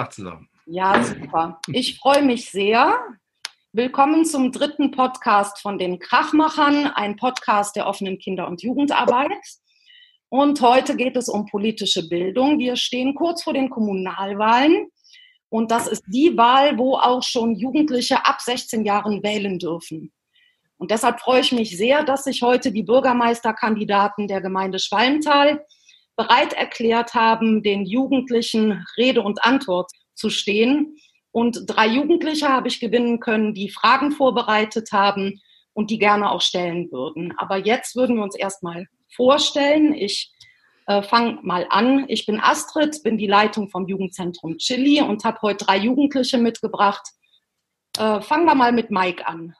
Tag zusammen. Ja, super. Ich freue mich sehr. Willkommen zum dritten Podcast von den Krachmachern, ein Podcast der offenen Kinder- und Jugendarbeit. Und heute geht es um politische Bildung. Wir stehen kurz vor den Kommunalwahlen. Und das ist die Wahl, wo auch schon Jugendliche ab 16 Jahren wählen dürfen. Und deshalb freue ich mich sehr, dass sich heute die Bürgermeisterkandidaten der Gemeinde Schwalmtal bereit erklärt haben, den Jugendlichen Rede und Antwort zu stehen. Und drei Jugendliche habe ich gewinnen können, die Fragen vorbereitet haben und die gerne auch stellen würden. Aber jetzt würden wir uns erstmal vorstellen. Ich äh, fange mal an. Ich bin Astrid, bin die Leitung vom Jugendzentrum Chili und habe heute drei Jugendliche mitgebracht. Äh, fangen wir mal mit Mike an.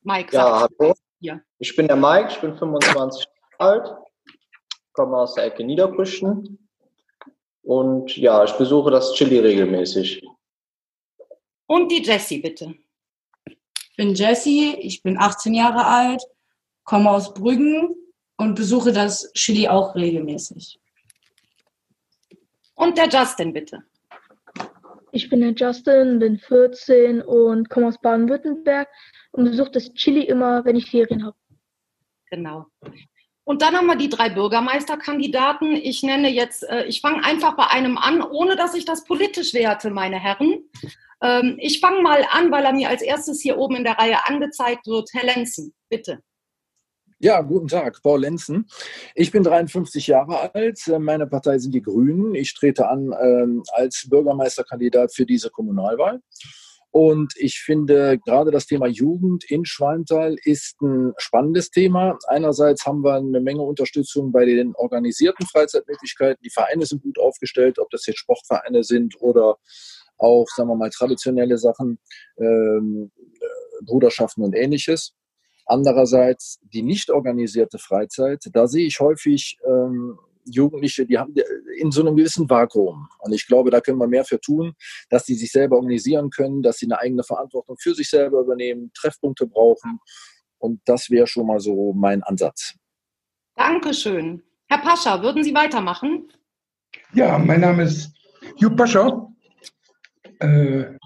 Mike, ja, hallo. Hier. Ich bin der Mike, ich bin 25 Jahre alt, komme aus der Ecke Niederbrüchen und ja, ich besuche das Chili regelmäßig. Und die Jessie, bitte. Ich bin Jessie, ich bin 18 Jahre alt, komme aus Brüggen und besuche das Chili auch regelmäßig. Und der Justin, bitte. Ich bin der Justin, bin 14 und komme aus Baden-Württemberg und besuche das Chili immer, wenn ich Ferien habe. Genau. Und dann haben wir die drei Bürgermeisterkandidaten. Ich nenne jetzt, äh, ich fange einfach bei einem an, ohne dass ich das politisch werte, meine Herren. Ähm, ich fange mal an, weil er mir als erstes hier oben in der Reihe angezeigt wird. Herr Lenzen, bitte. Ja, guten Tag, Paul Lenzen. Ich bin 53 Jahre alt. Meine Partei sind die Grünen. Ich trete an ähm, als Bürgermeisterkandidat für diese Kommunalwahl. Und ich finde, gerade das Thema Jugend in Schwalmtal ist ein spannendes Thema. Einerseits haben wir eine Menge Unterstützung bei den organisierten Freizeitmöglichkeiten. Die Vereine sind gut aufgestellt, ob das jetzt Sportvereine sind oder auch, sagen wir mal, traditionelle Sachen, ähm, äh, Bruderschaften und ähnliches. Andererseits die nicht organisierte Freizeit, da sehe ich häufig ähm, Jugendliche, die haben in so einem gewissen Vakuum. Und ich glaube, da können wir mehr für tun, dass sie sich selber organisieren können, dass sie eine eigene Verantwortung für sich selber übernehmen, Treffpunkte brauchen. Und das wäre schon mal so mein Ansatz. Dankeschön. Herr Pascha, würden Sie weitermachen? Ja, mein Name ist Jupp Pascha. Äh,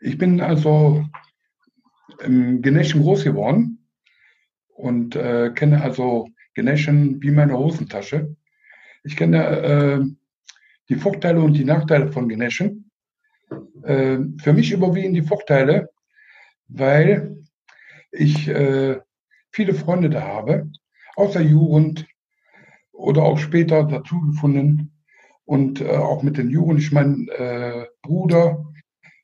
ich bin also im Geneschen groß geworden und äh, kenne also Geneschen wie meine Hosentasche. Ich kenne äh, die Vorteile und die Nachteile von Geneschen. Äh, für mich überwiegen die Vorteile, weil ich äh, viele Freunde da habe, aus der Jugend oder auch später dazugefunden und äh, auch mit den Jugendlichen. Mein äh, Bruder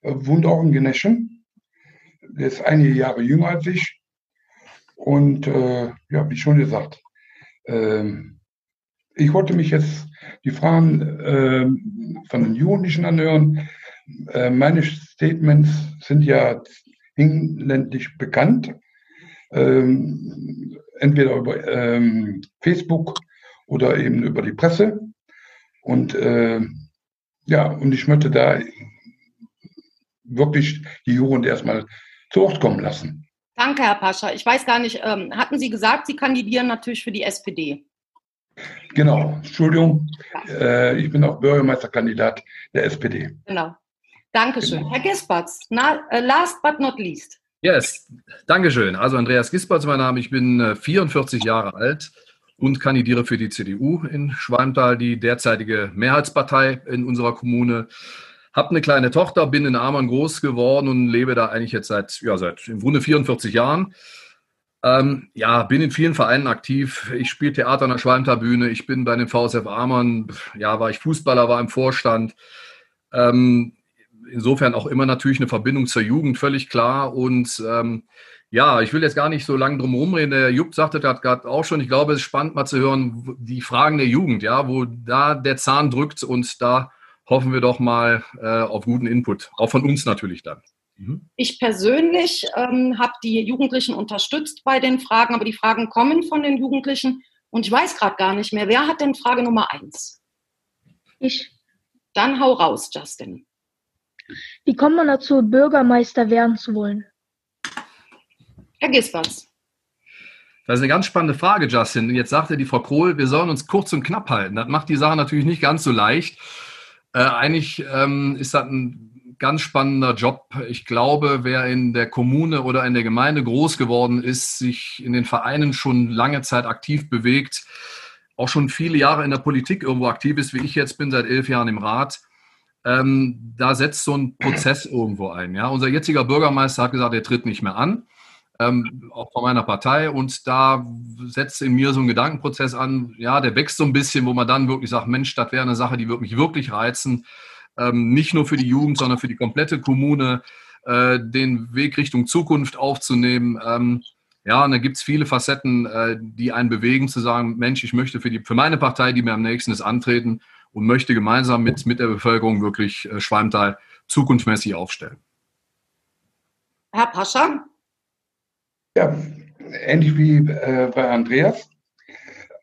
äh, wohnt auch in Geneschen. Der ist einige Jahre jünger als ich. Und ja, wie schon gesagt, ähm, ich wollte mich jetzt die Fragen äh, von den Jugendlichen anhören. Äh, meine Statements sind ja hinländlich bekannt, ähm, entweder über ähm, Facebook oder eben über die Presse. Und äh, ja, und ich möchte da wirklich die Jugend erstmal zu Wort kommen lassen. Danke, Herr Pascha. Ich weiß gar nicht, ähm, hatten Sie gesagt, Sie kandidieren natürlich für die SPD? Genau, Entschuldigung, äh, ich bin auch Bürgermeisterkandidat der SPD. Genau. Dankeschön. Genau. Herr Gispertz, na, uh, last but not least. Yes, Dankeschön. Also Andreas Gispertz, mein Name. Ich bin äh, 44 Jahre alt und kandidiere für die CDU in Schwalmtal, die derzeitige Mehrheitspartei in unserer Kommune. Habe eine kleine Tochter, bin in Amern groß geworden und lebe da eigentlich jetzt seit, ja, seit im Grunde 44 Jahren. Ähm, ja, bin in vielen Vereinen aktiv. Ich spiele Theater an der Schwalmtabühne. Ich bin bei den VSF Amern. Ja, war ich Fußballer, war im Vorstand. Ähm, insofern auch immer natürlich eine Verbindung zur Jugend, völlig klar. Und ähm, ja, ich will jetzt gar nicht so lange drum herum reden. Der Jupp sagte das gerade auch schon. Ich glaube, es ist spannend mal zu hören, die Fragen der Jugend, ja, wo da der Zahn drückt und da hoffen wir doch mal äh, auf guten Input. Auch von uns natürlich dann. Mhm. Ich persönlich ähm, habe die Jugendlichen unterstützt bei den Fragen, aber die Fragen kommen von den Jugendlichen und ich weiß gerade gar nicht mehr, wer hat denn Frage Nummer eins? Ich. Dann hau raus, Justin. Wie kommt man dazu, Bürgermeister werden zu wollen? Herr Gispertz. Das ist eine ganz spannende Frage, Justin. Jetzt sagte die Frau Kohl, wir sollen uns kurz und knapp halten. Das macht die Sache natürlich nicht ganz so leicht. Äh, eigentlich ähm, ist das ein ganz spannender Job. Ich glaube, wer in der Kommune oder in der Gemeinde groß geworden ist, sich in den Vereinen schon lange Zeit aktiv bewegt, auch schon viele Jahre in der Politik irgendwo aktiv ist, wie ich jetzt bin, seit elf Jahren im Rat, ähm, da setzt so ein Prozess irgendwo ein. Ja? Unser jetziger Bürgermeister hat gesagt, er tritt nicht mehr an, ähm, auch von meiner Partei. Und da setzt in mir so ein Gedankenprozess an, ja, der wächst so ein bisschen, wo man dann wirklich sagt, Mensch, das wäre eine Sache, die würde mich wirklich reizen. Ähm, nicht nur für die Jugend, sondern für die komplette Kommune, äh, den Weg Richtung Zukunft aufzunehmen. Ähm, ja, und da gibt es viele Facetten, äh, die einen bewegen, zu sagen, Mensch, ich möchte für, die, für meine Partei, die mir am nächsten ist, antreten und möchte gemeinsam mit, mit der Bevölkerung wirklich äh, Schwalmtal zukunftsmäßig aufstellen. Herr Pascha? Ja, ähnlich wie äh, bei Andreas.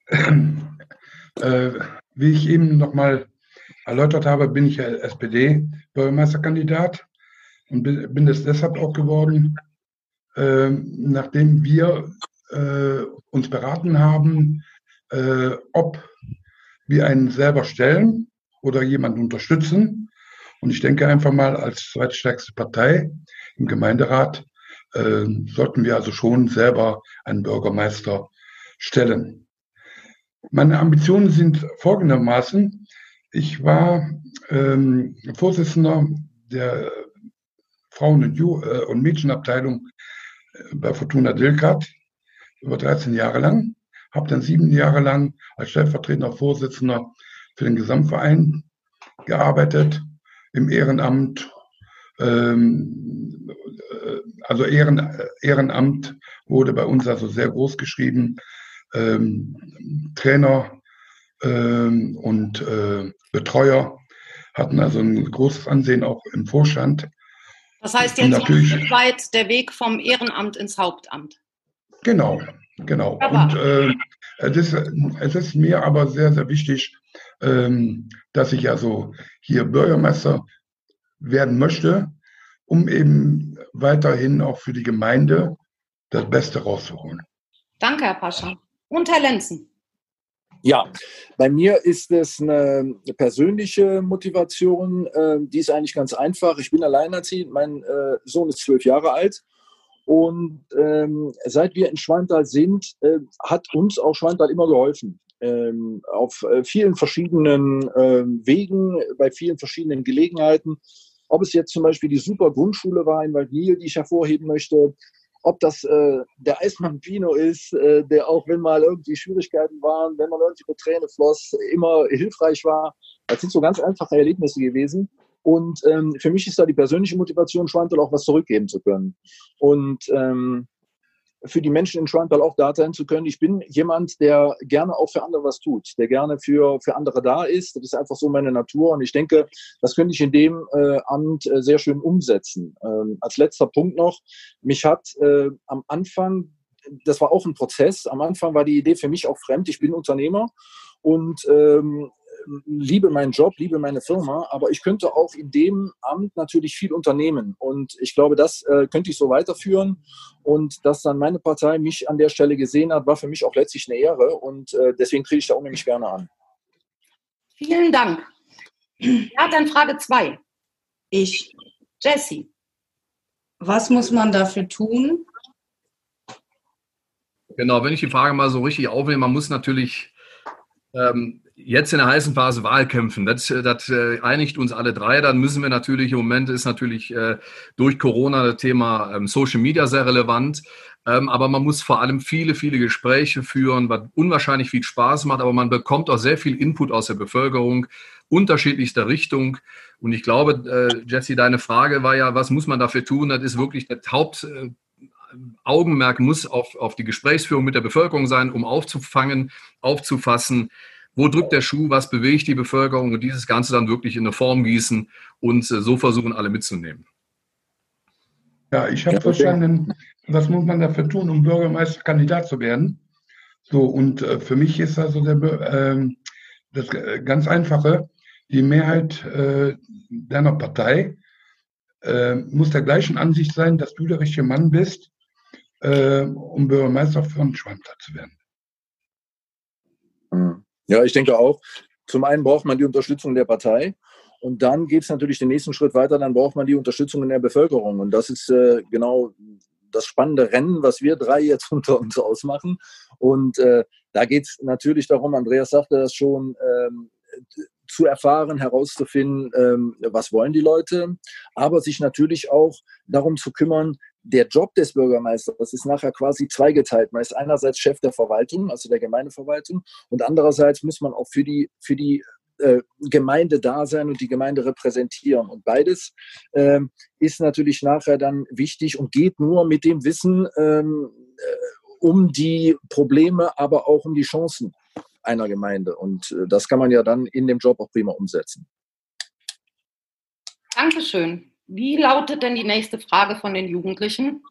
äh, wie ich eben nochmal erläutert habe, bin ich ja SPD-Bürgermeisterkandidat und bin es deshalb auch geworden, äh, nachdem wir äh, uns beraten haben, äh, ob wir einen selber stellen oder jemanden unterstützen. Und ich denke einfach mal, als zweitstärkste Partei im Gemeinderat äh, sollten wir also schon selber einen Bürgermeister stellen. Meine Ambitionen sind folgendermaßen. Ich war ähm, Vorsitzender der Frauen- und, Ju äh, und Mädchenabteilung äh, bei Fortuna Dilkat über 13 Jahre lang habe dann sieben Jahre lang als stellvertretender Vorsitzender für den Gesamtverein gearbeitet, im Ehrenamt. Ähm, äh, also Ehren, Ehrenamt wurde bei uns also sehr groß geschrieben. Ähm, Trainer ähm, und äh, Betreuer hatten also ein großes Ansehen auch im Vorstand. Das heißt jetzt natürlich weit der Weg vom Ehrenamt ins Hauptamt. Genau, Genau. Und äh, es, ist, es ist mir aber sehr, sehr wichtig, ähm, dass ich also hier Bürgermeister werden möchte, um eben weiterhin auch für die Gemeinde das Beste rauszuholen. Danke, Herr Pascha. Und Herr Lenzen. Ja, bei mir ist es eine persönliche Motivation, äh, die ist eigentlich ganz einfach. Ich bin alleinerziehend, mein äh, Sohn ist zwölf Jahre alt und ähm, seit wir in Schweintal sind, äh, hat uns auch Schweintal immer geholfen. Ähm, auf äh, vielen verschiedenen Wegen, bei vielen verschiedenen Gelegenheiten. Ob es jetzt zum Beispiel die super Grundschule war in Waldnil, die ich hervorheben möchte, ob das äh, der Eismann Pino ist, äh, der auch wenn mal irgendwie Schwierigkeiten waren, wenn man irgendwie mit Träne floss, immer hilfreich war. Das sind so ganz einfache Erlebnisse gewesen. Und ähm, für mich ist da die persönliche Motivation, Schwantal auch was zurückgeben zu können. Und ähm, für die Menschen in Schwantal auch da sein zu können. Ich bin jemand, der gerne auch für andere was tut, der gerne für, für andere da ist. Das ist einfach so meine Natur. Und ich denke, das könnte ich in dem äh, Amt äh, sehr schön umsetzen. Ähm, als letzter Punkt noch, mich hat äh, am Anfang, das war auch ein Prozess, am Anfang war die Idee für mich auch fremd. Ich bin Unternehmer und ähm, liebe meinen Job, liebe meine Firma, aber ich könnte auch in dem Amt natürlich viel unternehmen. Und ich glaube, das äh, könnte ich so weiterführen. Und dass dann meine Partei mich an der Stelle gesehen hat, war für mich auch letztlich eine Ehre. Und äh, deswegen kriege ich da unheimlich gerne an. Vielen Dank. Ja, dann Frage zwei. Ich. Jesse. Was muss man dafür tun? Genau, wenn ich die Frage mal so richtig aufnehme, man muss natürlich ähm, jetzt in der heißen Phase Wahlkämpfen, das, das äh, einigt uns alle drei. Dann müssen wir natürlich, im Moment ist natürlich äh, durch Corona das Thema ähm, Social Media sehr relevant. Ähm, aber man muss vor allem viele, viele Gespräche führen, was unwahrscheinlich viel Spaß macht. Aber man bekommt auch sehr viel Input aus der Bevölkerung, unterschiedlichster Richtung. Und ich glaube, äh, Jesse, deine Frage war ja, was muss man dafür tun? Das ist wirklich das Haupt. Äh, Augenmerk muss auf, auf die Gesprächsführung mit der Bevölkerung sein, um aufzufangen, aufzufassen, wo drückt der Schuh, was bewegt die Bevölkerung und dieses Ganze dann wirklich in eine Form gießen und äh, so versuchen, alle mitzunehmen. Ja, ich habe ja, verstanden, was muss man dafür tun, um Bürgermeisterkandidat zu werden. So, und äh, für mich ist also der, äh, das ganz Einfache, die Mehrheit äh, deiner Partei äh, muss der gleichen Ansicht sein, dass du der richtige Mann bist, äh, um Bürgermeister von Schwalmstadt zu werden. Mhm. Ja, ich denke auch. Zum einen braucht man die Unterstützung der Partei Und dann geht es natürlich den nächsten Schritt weiter, dann braucht man die Unterstützung in der Bevölkerung. Und das ist äh, genau das spannende Rennen, was wir drei jetzt unter uns ausmachen. Und äh, da geht es natürlich darum, Andreas sagte das schon, ähm, zu erfahren, herauszufinden, ähm, was wollen die Leute, aber sich natürlich auch darum zu kümmern, der Job des Bürgermeisters ist nachher quasi zweigeteilt. Man ist einerseits Chef der Verwaltung, also der Gemeindeverwaltung, und andererseits muss man auch für die, für die äh, Gemeinde da sein und die Gemeinde repräsentieren. Und beides ähm, ist natürlich nachher dann wichtig und geht nur mit dem Wissen ähm, äh, um die Probleme, aber auch um die Chancen einer Gemeinde. Und äh, das kann man ja dann in dem Job auch prima umsetzen. Dankeschön. Wie lautet denn die nächste Frage von den Jugendlichen?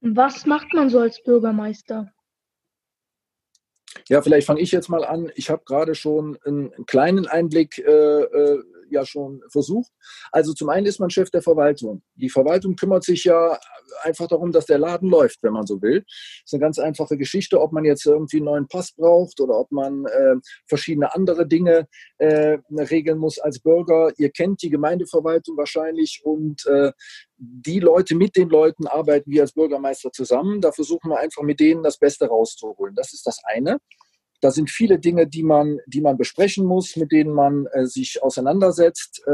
Was macht man so als Bürgermeister? Ja, vielleicht fange ich jetzt mal an. Ich habe gerade schon einen kleinen Einblick äh, äh, ja schon versucht. Also zum einen ist man Chef der Verwaltung. Die Verwaltung kümmert sich ja einfach darum, dass der Laden läuft, wenn man so will. Das ist eine ganz einfache Geschichte, ob man jetzt irgendwie einen neuen Pass braucht oder ob man äh, verschiedene andere Dinge äh, regeln muss als Bürger. Ihr kennt die Gemeindeverwaltung wahrscheinlich und äh, die Leute mit den Leuten arbeiten wir als Bürgermeister zusammen. Da versuchen wir einfach mit denen das Beste rauszuholen. Das ist das eine. Da sind viele Dinge, die man, die man besprechen muss, mit denen man äh, sich auseinandersetzt, äh,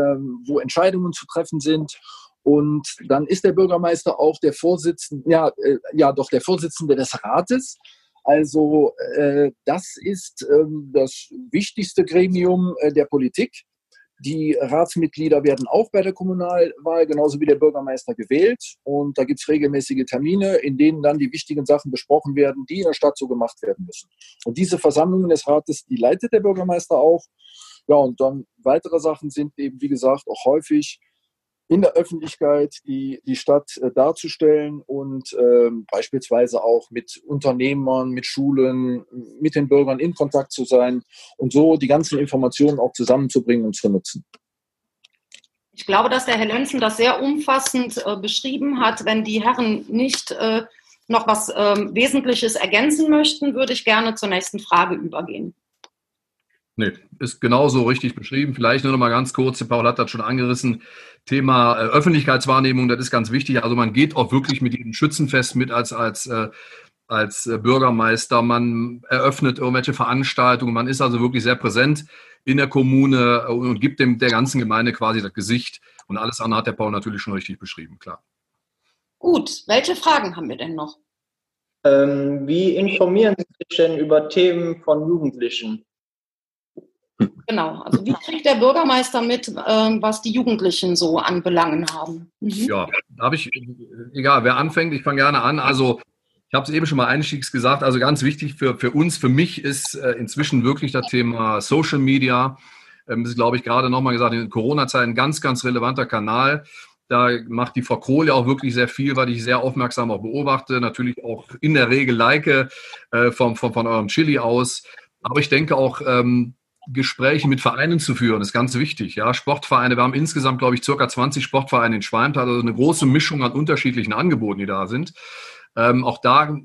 wo Entscheidungen zu treffen sind. Und dann ist der Bürgermeister auch der Vorsitzende, ja, äh, ja doch der Vorsitzende des Rates. Also äh, das ist ähm, das wichtigste Gremium äh, der Politik. Die Ratsmitglieder werden auch bei der Kommunalwahl genauso wie der Bürgermeister gewählt. Und da gibt es regelmäßige Termine, in denen dann die wichtigen Sachen besprochen werden, die in der Stadt so gemacht werden müssen. Und diese Versammlungen des Rates, die leitet der Bürgermeister auch. Ja, und dann weitere Sachen sind eben, wie gesagt, auch häufig in der Öffentlichkeit die, die Stadt äh, darzustellen und äh, beispielsweise auch mit Unternehmern, mit Schulen, mit den Bürgern in Kontakt zu sein und so die ganzen Informationen auch zusammenzubringen und zu nutzen. Ich glaube, dass der Herr Lenzen das sehr umfassend äh, beschrieben hat. Wenn die Herren nicht äh, noch was ähm, Wesentliches ergänzen möchten, würde ich gerne zur nächsten Frage übergehen. Nee, ist genauso richtig beschrieben. Vielleicht nur noch mal ganz kurz, Paul hat das schon angerissen. Thema äh, Öffentlichkeitswahrnehmung, das ist ganz wichtig. Also man geht auch wirklich mit jedem Schützenfest mit als, als, äh, als äh, Bürgermeister. Man eröffnet irgendwelche Veranstaltungen. Man ist also wirklich sehr präsent in der Kommune und gibt dem der ganzen Gemeinde quasi das Gesicht. Und alles andere hat der Paul natürlich schon richtig beschrieben, klar. Gut, welche Fragen haben wir denn noch? Ähm, wie informieren Sie sich denn über Themen von Jugendlichen? Genau, also wie kriegt der Bürgermeister mit, ähm, was die Jugendlichen so an Belangen haben? Mhm. Ja, da habe ich, egal, wer anfängt, ich fange gerne an. Also ich habe es eben schon mal einstiegs gesagt, also ganz wichtig für, für uns, für mich ist äh, inzwischen wirklich das Thema Social Media. Ähm, das ist, glaube ich, gerade nochmal gesagt, in Corona-Zeiten ein ganz, ganz relevanter Kanal. Da macht die Frau Kohl ja auch wirklich sehr viel, weil ich sehr aufmerksam auch beobachte. Natürlich auch in der Regel like äh, vom, vom, von eurem Chili aus. Aber ich denke auch, ähm, Gespräche mit Vereinen zu führen, ist ganz wichtig. Ja, Sportvereine, wir haben insgesamt, glaube ich, circa 20 Sportvereine in Schwalmtal, also eine große Mischung an unterschiedlichen Angeboten, die da sind. Ähm, auch da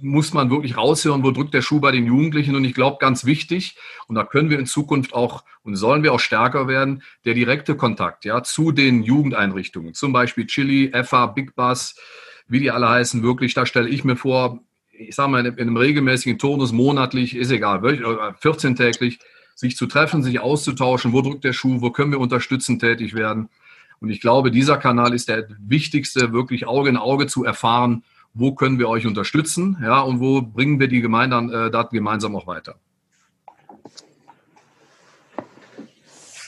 muss man wirklich raushören, wo drückt der Schuh bei den Jugendlichen. Und ich glaube, ganz wichtig, und da können wir in Zukunft auch und sollen wir auch stärker werden, der direkte Kontakt ja, zu den Jugendeinrichtungen, zum Beispiel Chili, EFA, Big Bus, wie die alle heißen, wirklich, da stelle ich mir vor, ich sage mal, in einem regelmäßigen Turnus monatlich, ist egal, 14-täglich, sich zu treffen, sich auszutauschen, wo drückt der Schuh, wo können wir unterstützend tätig werden. Und ich glaube, dieser Kanal ist der wichtigste, wirklich Auge in Auge zu erfahren, wo können wir euch unterstützen, ja, und wo bringen wir die Gemeinden äh, da gemeinsam auch weiter.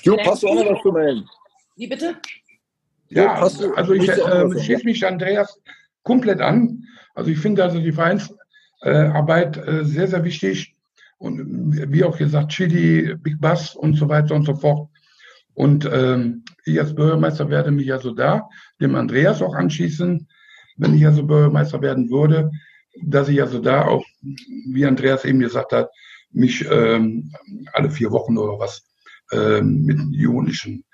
Jo, passt du auch noch was zu melden? Wie bitte? Ja, jo, also ich äh, schließe mich Andreas komplett an. Also ich finde also die Vereinsarbeit äh, sehr, sehr wichtig. Und wie auch gesagt, Chili, Big Bass und so weiter und so fort. Und ähm, ich als Bürgermeister werde mich also da dem Andreas auch anschließen, wenn ich also Bürgermeister werden würde, dass ich also da auch, wie Andreas eben gesagt hat, mich ähm, alle vier Wochen oder was ähm, mit Jugendlichen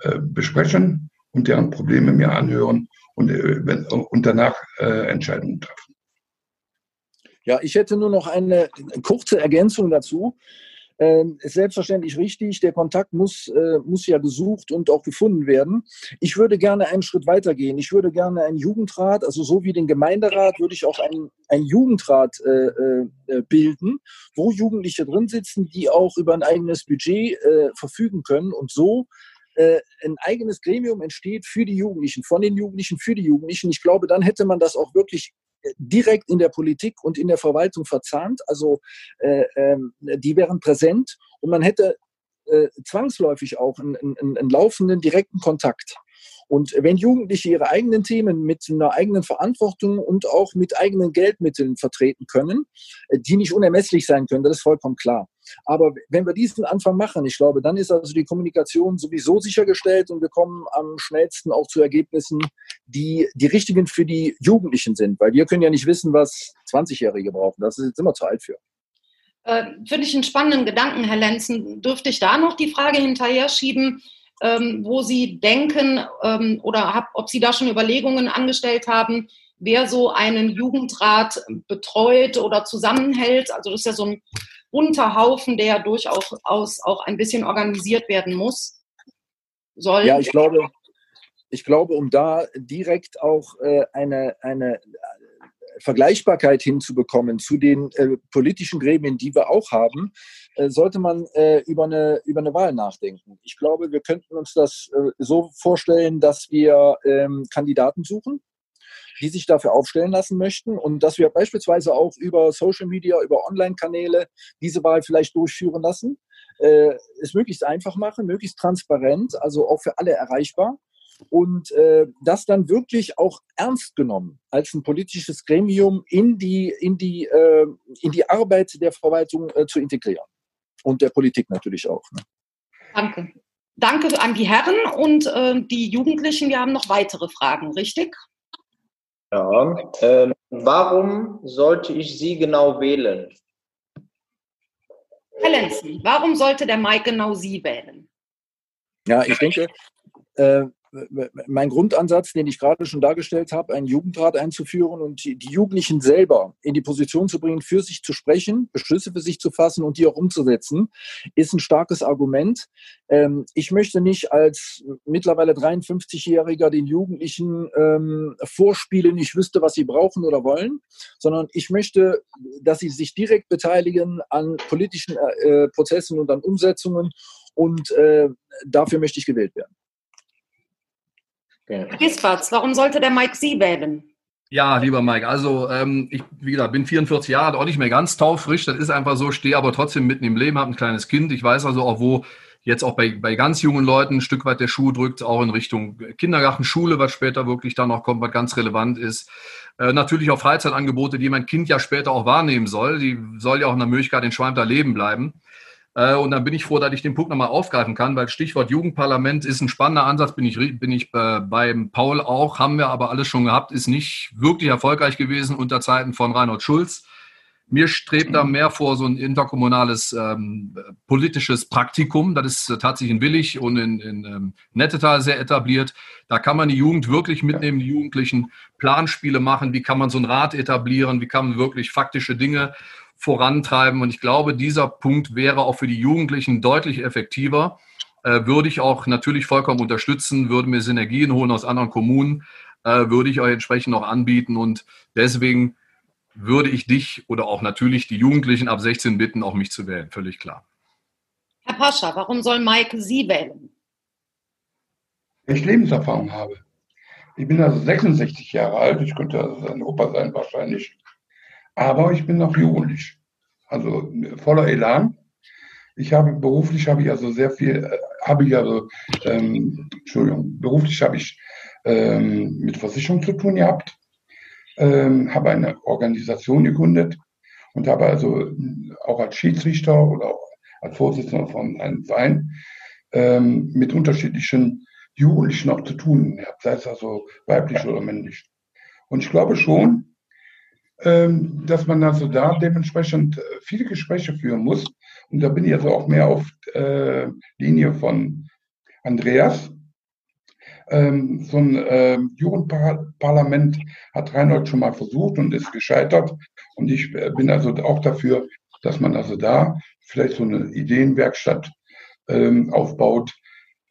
äh, besprechen und deren Probleme mir anhören und, äh, und danach äh, Entscheidungen treffen. Ja, ich hätte nur noch eine kurze Ergänzung dazu. ähm, ist selbstverständlich richtig. Der Kontakt muss, äh, muss ja gesucht und auch gefunden werden. Ich würde gerne einen Schritt weitergehen. Ich würde gerne einen Jugendrat, also so wie den Gemeinderat, würde ich auch einen, einen Jugendrat äh, äh, bilden, wo Jugendliche drin sitzen, die auch über ein eigenes Budget äh, verfügen können und so äh, ein eigenes Gremium entsteht für die Jugendlichen, von den Jugendlichen für die Jugendlichen. Ich glaube, dann hätte man das auch wirklich direkt in der Politik und in der Verwaltung verzahnt. Also äh, äh, die wären präsent und man hätte äh, zwangsläufig auch einen, einen, einen laufenden direkten Kontakt. Und wenn Jugendliche ihre eigenen Themen mit einer eigenen Verantwortung und auch mit eigenen Geldmitteln vertreten können, äh, die nicht unermesslich sein können, das ist vollkommen klar. Aber wenn wir diesen Anfang machen, ich glaube, dann ist also die Kommunikation sowieso sichergestellt und wir kommen am schnellsten auch zu Ergebnissen, die die richtigen für die Jugendlichen sind. Weil wir können ja nicht wissen, was 20-Jährige brauchen. Das ist jetzt immer zu alt für. Äh, Finde ich einen spannenden Gedanken, Herr Lenzen. Dürfte ich da noch die Frage hinterher schieben? ähm, wo Sie denken ähm, oder hab, ob Sie da schon Überlegungen angestellt haben, wer so einen Jugendrat betreut oder zusammenhält. Also das ist ja so ein bunter der durchaus auch ein bisschen organisiert werden muss. Soll. Ja, ich glaube, ich glaube, um da direkt auch äh, eine, eine Vergleichbarkeit hinzubekommen zu den äh, politischen Gremien, die wir auch haben, äh, sollte man äh, über, eine, über eine Wahl nachdenken. Ich glaube, wir könnten uns das äh, so vorstellen, dass wir ähm, Kandidaten suchen, die sich dafür aufstellen lassen möchten und dass wir beispielsweise auch über Social Media, über Online-Kanäle diese Wahl vielleicht durchführen lassen. Äh, es möglichst einfach machen, möglichst transparent, also auch für alle erreichbar und äh, das dann wirklich auch ernst genommen als ein politisches Gremium in die, in die, äh, in die Arbeit der Verwaltung äh, zu integrieren. Und der Politik natürlich auch. Ne? Danke. Danke an die Herren und äh, die Jugendlichen. Wir haben noch weitere Fragen, richtig? Ja. Ähm, warum sollte ich Sie genau wählen? Herr Lenzen, warum sollte der Mike genau Sie wählen? Ja, ich denke, äh, mein Grundansatz, den ich gerade schon dargestellt habe, einen Jugendrat einzuführen und die, Jugendlichen selber in die Position zu bringen, für sich zu sprechen, Beschlüsse für sich zu fassen und die auch umzusetzen, ist ein starkes Argument. Ähm, ich möchte nicht als mittlerweile 53-Jähriger den Jugendlichen ähm, vorspielen, ich wüsste, was sie brauchen oder wollen, sondern ich möchte, dass sie sich direkt beteiligen an politischen äh, Prozessen und an Umsetzungen und äh, dafür möchte ich gewählt werden. Gispertz, warum sollte der Mike Sie wählen? Ja, lieber Mike, also ähm, ich, wie gesagt, bin 44 Jahre, auch nicht mehr ganz taufrisch, das ist einfach so, stehe aber trotzdem mitten im Leben, habe ein kleines Kind. Ich weiß also auch, wo jetzt auch bei, bei ganz jungen Leuten ein Stück weit der Schuh drückt, auch in Richtung Kindergarten, Schule, was später wirklich dann noch kommt, was ganz relevant ist. Äh, natürlich auch Freizeitangebote, die mein Kind ja später auch wahrnehmen soll. Die soll ja auch in der Möglichkeit in Schwalm leben bleiben. Äh, und dann bin ich froh, dass ich den Punkt nochmal aufgreifen kann, weil Stichwort Jugendparlament ist ein spannender Ansatz, bin ich, bin ich äh, beim Paul auch, haben wir aber alles schon gehabt, ist nicht wirklich erfolgreich gewesen unter Zeiten von Reinhold Schulz. Mir strebt da mehr vor so ein interkommunales ähm, politisches Praktikum. Das ist äh, tatsächlich in Willig und in, in ähm, Nettetal sehr etabliert. Da kann man die Jugend wirklich mitnehmen, die Jugendlichen Planspiele machen. Wie kann man so ein Rat etablieren? Wie kann man wirklich faktische Dinge vorantreiben. Und ich glaube, dieser Punkt wäre auch für die Jugendlichen deutlich effektiver. Äh, würde ich auch natürlich vollkommen unterstützen, würde mir Synergien holen aus anderen Kommunen, äh, würde ich euch entsprechend noch anbieten. Und deswegen würde ich dich oder auch natürlich die Jugendlichen ab 16 bitten, auch mich zu wählen. Völlig klar. Herr Pascha, warum soll Mike Sie wählen? Weil ich Lebenserfahrung habe. Ich bin also 66 Jahre alt. Ich könnte also sein Opa sein wahrscheinlich. Aber ich bin noch jugendlich, also voller Elan. Ich habe beruflich habe ich also sehr viel, äh, habe ich also, ähm, Entschuldigung, beruflich habe ich ähm, mit Versicherung zu tun gehabt, ähm, habe eine Organisation gegründet und habe also auch als Schiedsrichter oder auch als Vorsitzender von einem Verein ähm, mit unterschiedlichen Jugendlichen auch zu tun gehabt, sei es also weiblich oder männlich. Und ich glaube schon, dass man also da dementsprechend äh, viele Gespräche führen muss. Und da bin ich also auch mehr auf äh, Linie von Andreas. Ähm, so ein äh, Jugendparlament hat Reinhold schon mal versucht und ist gescheitert. Und ich äh, bin also auch dafür, dass man also da vielleicht so eine Ideenwerkstatt ähm, aufbaut,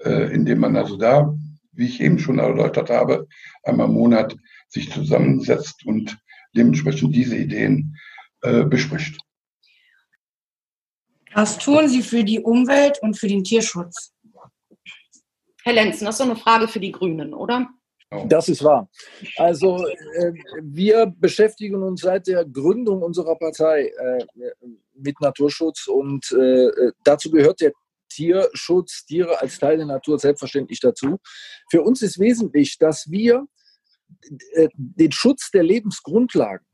äh, indem man also da, wie ich eben schon erläutert habe, einmal im Monat sich zusammensetzt und dementsprechend diese Ideen äh, bespricht. Was tun Sie für die Umwelt und für den Tierschutz? Herr Lenzen, das ist so eine Frage für die Grünen, oder? Das ist wahr. Also äh, wir beschäftigen uns seit der Gründung unserer Partei äh, mit Naturschutz und äh, dazu gehört der Tierschutz, Tiere als Teil der Natur selbstverständlich dazu. Für uns ist wesentlich, dass wir äh, den Schutz der Lebensgrundlagen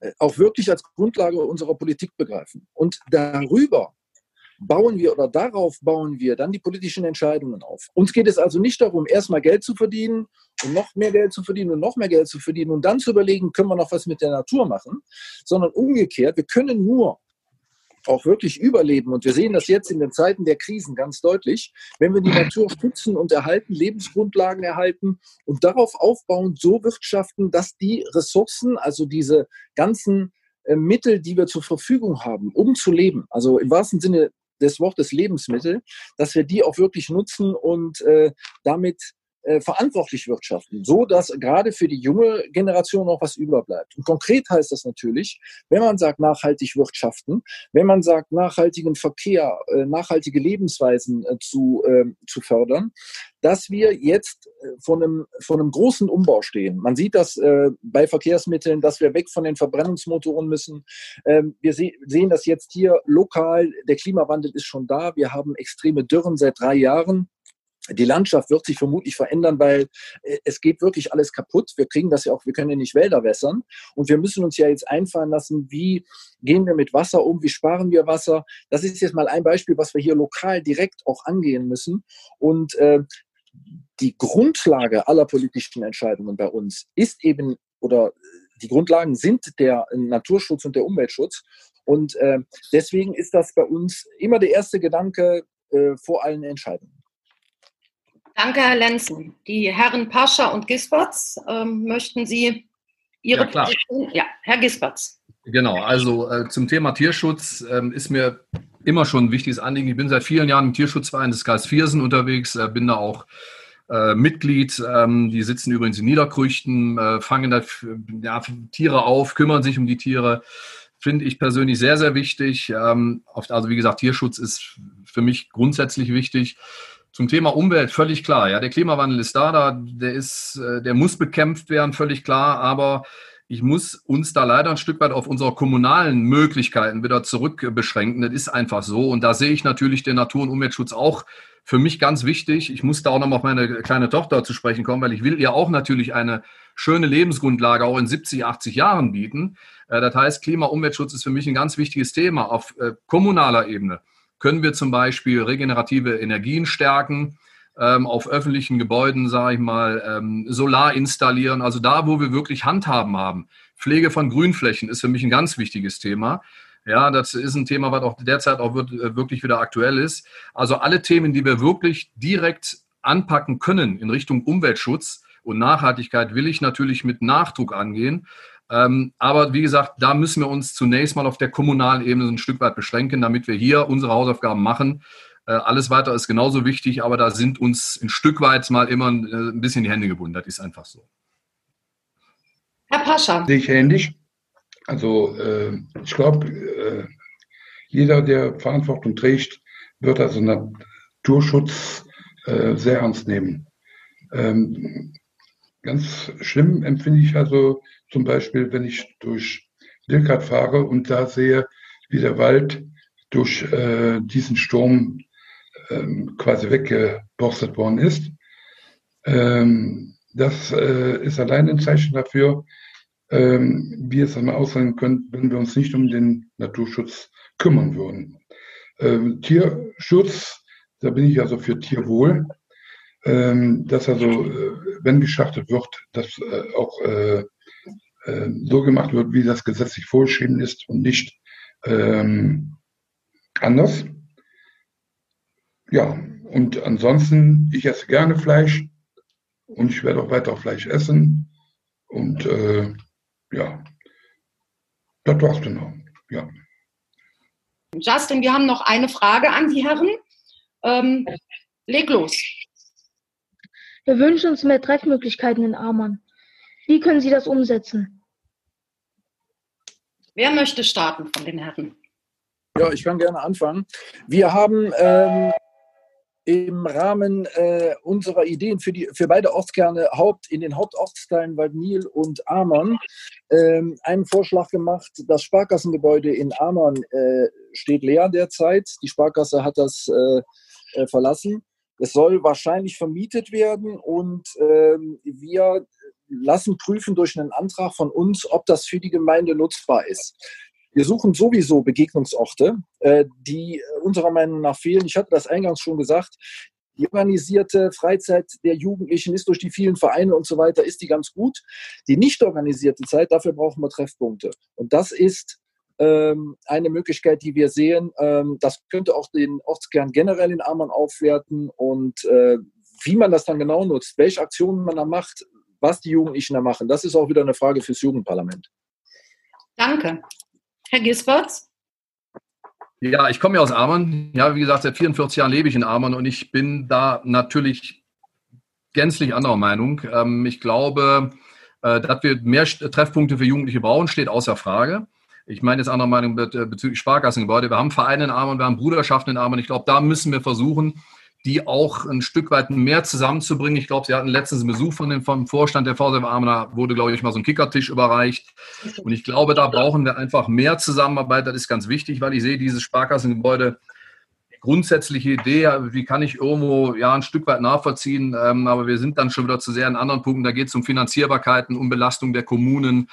äh, auch wirklich als Grundlage unserer Politik begreifen. Und darüber bauen wir oder darauf bauen wir dann die politischen Entscheidungen auf. Uns geht es also nicht darum, erstmal Geld zu verdienen und noch mehr Geld zu verdienen und noch mehr Geld zu verdienen und dann zu überlegen, können wir noch was mit der Natur machen, sondern umgekehrt, wir können nur auch wirklich überleben. Und wir sehen das jetzt in den Zeiten der Krisen ganz deutlich. Wenn wir die Natur schützen und erhalten, Lebensgrundlagen erhalten und darauf aufbauend so wirtschaften, dass die Ressourcen, also diese ganzen äh, Mittel, die wir zur Verfügung haben, um zu leben, also im wahrsten Sinne des Wortes Lebensmittel, dass wir die auch wirklich nutzen und äh, damit äh, verantwortlich wirtschaften, so dass gerade für die junge Generation auch was überbleibt. Und konkret heißt das natürlich, wenn man sagt nachhaltig wirtschaften, wenn man sagt nachhaltigen Verkehr, äh, nachhaltige Lebensweisen äh, zu, äh, zu fördern, dass wir jetzt äh, von einem, von einem großen Umbau stehen. Man sieht das äh, bei Verkehrsmitteln, dass wir weg von den Verbrennungsmotoren müssen. Ähm, wir se sehen das jetzt hier lokal. Der Klimawandel ist schon da. Wir haben extreme Dürren seit drei Jahren. Die Landschaft wird sich vermutlich verändern, weil äh, es geht wirklich alles kaputt. Wir kriegen das ja auch, wir können ja nicht Wälder wässern. Und wir müssen uns ja jetzt einfallen lassen, wie gehen wir mit Wasser um, wie sparen wir Wasser. Das ist jetzt mal ein Beispiel, was wir hier lokal direkt auch angehen müssen. Und äh, die Grundlage aller politischen Entscheidungen bei uns ist eben, oder die Grundlagen sind der Naturschutz und der Umweltschutz. Und äh, deswegen ist das bei uns immer der erste Gedanke äh, vor allen Entscheidungen. Danke, Herr Lenzen. Die Herren Pascha und Gispertz, ähm, möchten Sie Ihre ja, klar. Position? Ja, Herr Gispertz. Genau, also äh, zum Thema Tierschutz ähm, ist mir immer schon ein wichtiges Anliegen. Ich bin seit vielen Jahren im Tierschutzverein des Kreis Viersen unterwegs, äh, bin da auch äh, Mitglied. Ähm, die sitzen übrigens in Niederkrüchten, äh, fangen da ja, Tiere auf, kümmern sich um die Tiere. Finde ich persönlich sehr, sehr wichtig. Ähm, also wie gesagt, Tierschutz ist für mich grundsätzlich wichtig. Zum Thema Umwelt völlig klar. Ja, der Klimawandel ist da, da der ist, äh, der muss bekämpft werden, völlig klar. Aber ich muss uns da leider ein Stück weit auf unsere kommunalen Möglichkeiten wieder zurück beschränken. Das ist einfach so. Und da sehe ich natürlich den Natur- und Umweltschutz auch für mich ganz wichtig. Ich muss da auch noch mal auf meine kleine Tochter zu sprechen kommen, weil ich will ihr auch natürlich eine schöne Lebensgrundlage auch in 70, 80 Jahren bieten. Äh, das heißt, Klima- und Umweltschutz ist für mich ein ganz wichtiges Thema auf äh, kommunaler Ebene können wir zum Beispiel regenerative Energien stärken, ähm, auf öffentlichen Gebäuden, sage ich mal, ähm, Solar installieren, also da, wo wir wirklich Handhaben haben. Pflege von Grünflächen ist für mich ein ganz wichtiges Thema. Ja, das ist ein Thema, was auch derzeit auch äh, wirklich wieder aktuell ist. Also alle Themen, die wir wirklich direkt anpacken können in Richtung Umweltschutz und Nachhaltigkeit, will ich natürlich mit Nachdruck angehen. Ähm, aber wie gesagt, da müssen wir uns zunächst mal auf der kommunalen Ebene ein Stück weit beschränken, damit wir hier unsere Hausaufgaben machen. Äh, alles weitere ist genauso wichtig, aber da sind uns ein Stück weit mal immer ein, äh, ein bisschen die Hände gebunden. Das ist einfach so. Herr Pascha. Sehe ich ähnlich. Also äh, ich glaube, äh, jeder, der Verantwortung trägt, wird also Naturschutz äh, sehr ernst nehmen. Ähm, ganz schlimm empfinde ich also zum Beispiel, wenn ich durch Wilkart fahre und da sehe, wie der Wald durch äh, diesen Sturm ähm, quasi weggeborstet worden ist. Ähm, das äh, ist allein ein Zeichen dafür, ähm, wie es einmal aussehen könnte, wenn wir uns nicht um den Naturschutz kümmern würden. Ähm, Tierschutz, da bin ich also für Tierwohl, dass also, wenn geschachtet wird, dass äh, auch äh, so gemacht wird, wie das gesetzlich vorgeschrieben ist und nicht ähm, anders. Ja, und ansonsten, ich esse gerne Fleisch und ich werde auch weiter Fleisch essen. Und äh, ja, das war's genau. Ja. Justin, wir haben noch eine Frage an die Herren. Ähm, leg los. Wir wünschen uns mehr Treffmöglichkeiten in Amern. Wie können Sie das umsetzen? Wer möchte starten von den Herren? Ja, ich kann gerne anfangen. Wir haben ähm, im Rahmen äh, unserer Ideen für, die, für beide Ortskerne Haupt, in den Hauptortsteilen Waldnil und Amern ähm, einen Vorschlag gemacht. Das Sparkassengebäude in Amern äh, steht leer derzeit. Die Sparkasse hat das äh, äh verlassen. Es soll wahrscheinlich vermietet werden und ähm, wir lassen prüfen durch einen Antrag von uns, ob das für die Gemeinde nutzbar ist. Wir suchen sowieso Begegnungsorte, äh, die unserer Meinung nach fehlen. Ich hatte das eingangs schon gesagt. Die organisierte Freizeit der Jugendlichen ist durch die vielen Vereine und so weiter, ist die ganz gut. Die nicht organisierte Zeit, dafür brauchen wir Treffpunkte. Und das ist eine Möglichkeit, die wir sehen. Ähm, das könnte auch den Ortskern generell in Ammann aufwerten und äh, wie man das dann genau nutzt, welche Aktionen man da macht, was die Jugendlichen da machen, das ist auch wieder eine Frage fürs Jugendparlament. Danke. Herr Gisberts? Ja, ich komme ja aus Amern. Ja, wie gesagt, seit 44 Jahren lebe ich in Amern und ich bin da natürlich gänzlich anderer Meinung. Ähm, ich glaube, äh, dass wir mehr Treffpunkte für Jugendliche brauchen, steht außer Frage. Ich meine jetzt anderer Meinung äh, bezüglich Sparkassengebäude. Wir haben Vereine in Amern, wir haben Bruderschaften in Amern. Ich glaube, da müssen wir versuchen, die auch ein Stück weit mehr zusammenzubringen. Ich glaube, Sie hatten letztens einen Besuch von dem, vom Vorstand der VSF da wurde, glaube ich, mal so ein Kickertisch überreicht. Und ich glaube, da brauchen wir einfach mehr Zusammenarbeit. Das ist ganz wichtig, weil ich sehe dieses Sparkassengebäude grundsätzliche Idee, wie kann ich irgendwo ja ein Stück weit nachvollziehen, ähm, aber wir sind dann schon wieder zu sehr in anderen Punkten. Da geht es um Finanzierbarkeiten, um Belastung der Kommunen.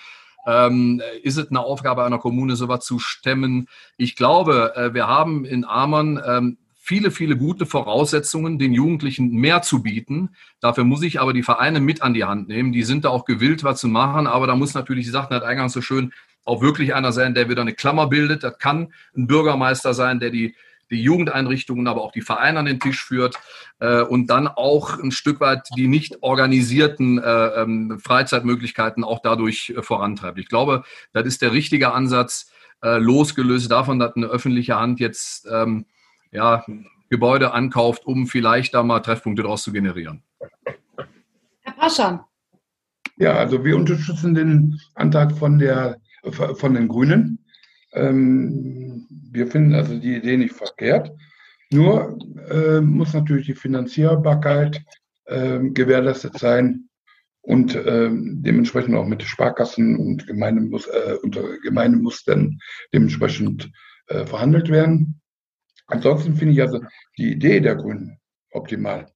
Ähm, ist es eine Aufgabe einer Kommune, sowas zu stemmen? Ich glaube, äh, wir haben in Amern ähm, viele, viele gute Voraussetzungen, den Jugendlichen mehr zu bieten. Dafür muss ich aber die Vereine mit an die Hand nehmen. Die sind da auch gewillt, was zu machen. Aber da muss natürlich, Sie sagten hat eingangs so schön, auch wirklich einer sein, der wieder eine Klammer bildet. Das kann ein Bürgermeister sein, der die, die Jugendeinrichtungen, aber auch die Vereine an den Tisch führt äh, und dann auch ein Stück weit die nicht organisierten äh, ähm, Freizeitmöglichkeiten auch dadurch äh, vorantreibt. Ich glaube, das ist der richtige Ansatz, äh, losgelöst davon, dass eine öffentliche Hand jetzt ähm, ja, Gebäude ankauft, um vielleicht da mal Treffpunkte daraus zu generieren. Herr Pascha. Ja, also wir unterstützen den Antrag von, der, von den Grünen. Ähm, wir finden also die Idee nicht verkehrt. Nur äh, muss natürlich die Finanzierbarkeit äh, gewährleistet sein und äh, dementsprechend auch mit Sparkassen und Gemeinde muss, äh, unter Gemeindemustern dementsprechend äh, verhandelt werden. Ansonsten finde ich also die Idee der Grünen optimal.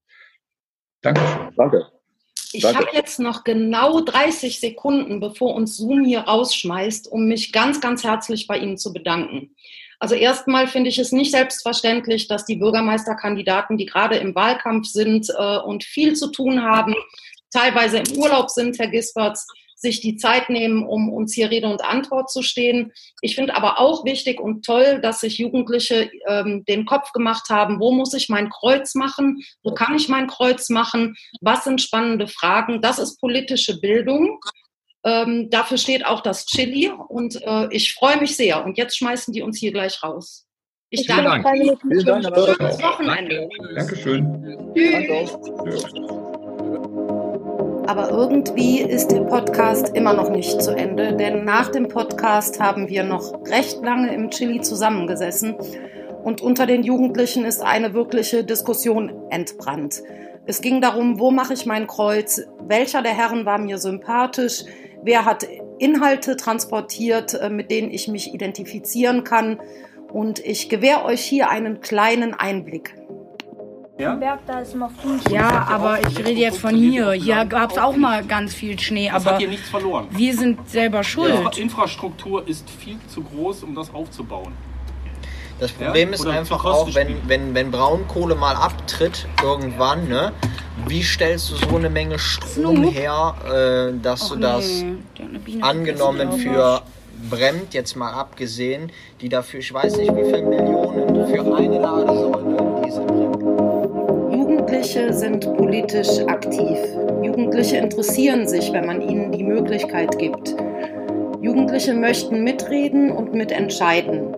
Dankeschön. Danke. Ich habe jetzt noch genau 30 Sekunden, bevor uns Zoom hier rausschmeißt, um mich ganz, ganz herzlich bei Ihnen zu bedanken. Also erstmal finde ich es nicht selbstverständlich, dass die Bürgermeisterkandidaten, die gerade im Wahlkampf sind äh, und viel zu tun haben, teilweise im Urlaub sind, Herr Gispertz, sich die Zeit nehmen, um uns hier Rede und Antwort zu stehen. Ich finde aber auch wichtig und toll, dass sich Jugendliche ähm, den Kopf gemacht haben, wo muss ich mein Kreuz machen, wo kann ich mein Kreuz machen, was sind spannende Fragen. Das ist politische Bildung. Ähm, dafür steht auch das Chili und äh, ich freue mich sehr. Und jetzt schmeißen die uns hier gleich raus. Ich danke Ihnen. Vielen Dank. Schönes Wochenende. Dankeschön. Tschüss. Aber irgendwie ist der Podcast immer noch nicht zu Ende, denn nach dem Podcast haben wir noch recht lange im Chili zusammengesessen und unter den Jugendlichen ist eine wirkliche Diskussion entbrannt. Es ging darum, wo mache ich mein Kreuz, welcher der Herren war mir sympathisch, wer hat Inhalte transportiert, äh, mit denen ich mich identifizieren kann. Und ich gewähre euch hier einen kleinen Einblick. Ja? Berg, da ist immer Ja, aber ich rede jetzt von hier. Hier gab es auch mal ganz viel Schnee, das aber hat hier nichts verloren. wir sind selber schuld. Die Infrastruktur ist viel zu groß, um das aufzubauen. Das Problem ja? ist einfach auch, wenn, wenn, wenn Braunkohle mal abtritt irgendwann, ne? Wie stellst du so eine Menge Strom her, äh, dass Och du das nee. angenommen für brennt, jetzt mal abgesehen, die dafür, ich weiß nicht wie viele Millionen für eine Ladesäule. Jugendliche sind politisch aktiv. Jugendliche interessieren sich, wenn man ihnen die Möglichkeit gibt. Jugendliche möchten mitreden und mitentscheiden.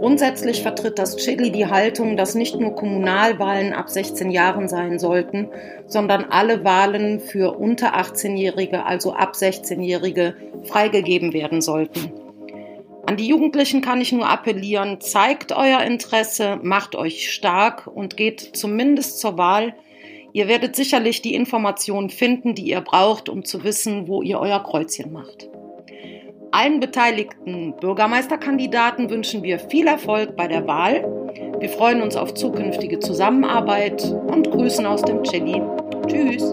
Grundsätzlich vertritt das Chili die Haltung, dass nicht nur Kommunalwahlen ab 16 Jahren sein sollten, sondern alle Wahlen für unter 18-Jährige, also ab 16-Jährige, freigegeben werden sollten. An die Jugendlichen kann ich nur appellieren, zeigt euer Interesse, macht euch stark und geht zumindest zur Wahl. Ihr werdet sicherlich die Informationen finden, die ihr braucht, um zu wissen, wo ihr euer Kreuzchen macht. Allen beteiligten Bürgermeisterkandidaten wünschen wir viel Erfolg bei der Wahl. Wir freuen uns auf zukünftige Zusammenarbeit und grüßen aus dem Chili. Tschüss.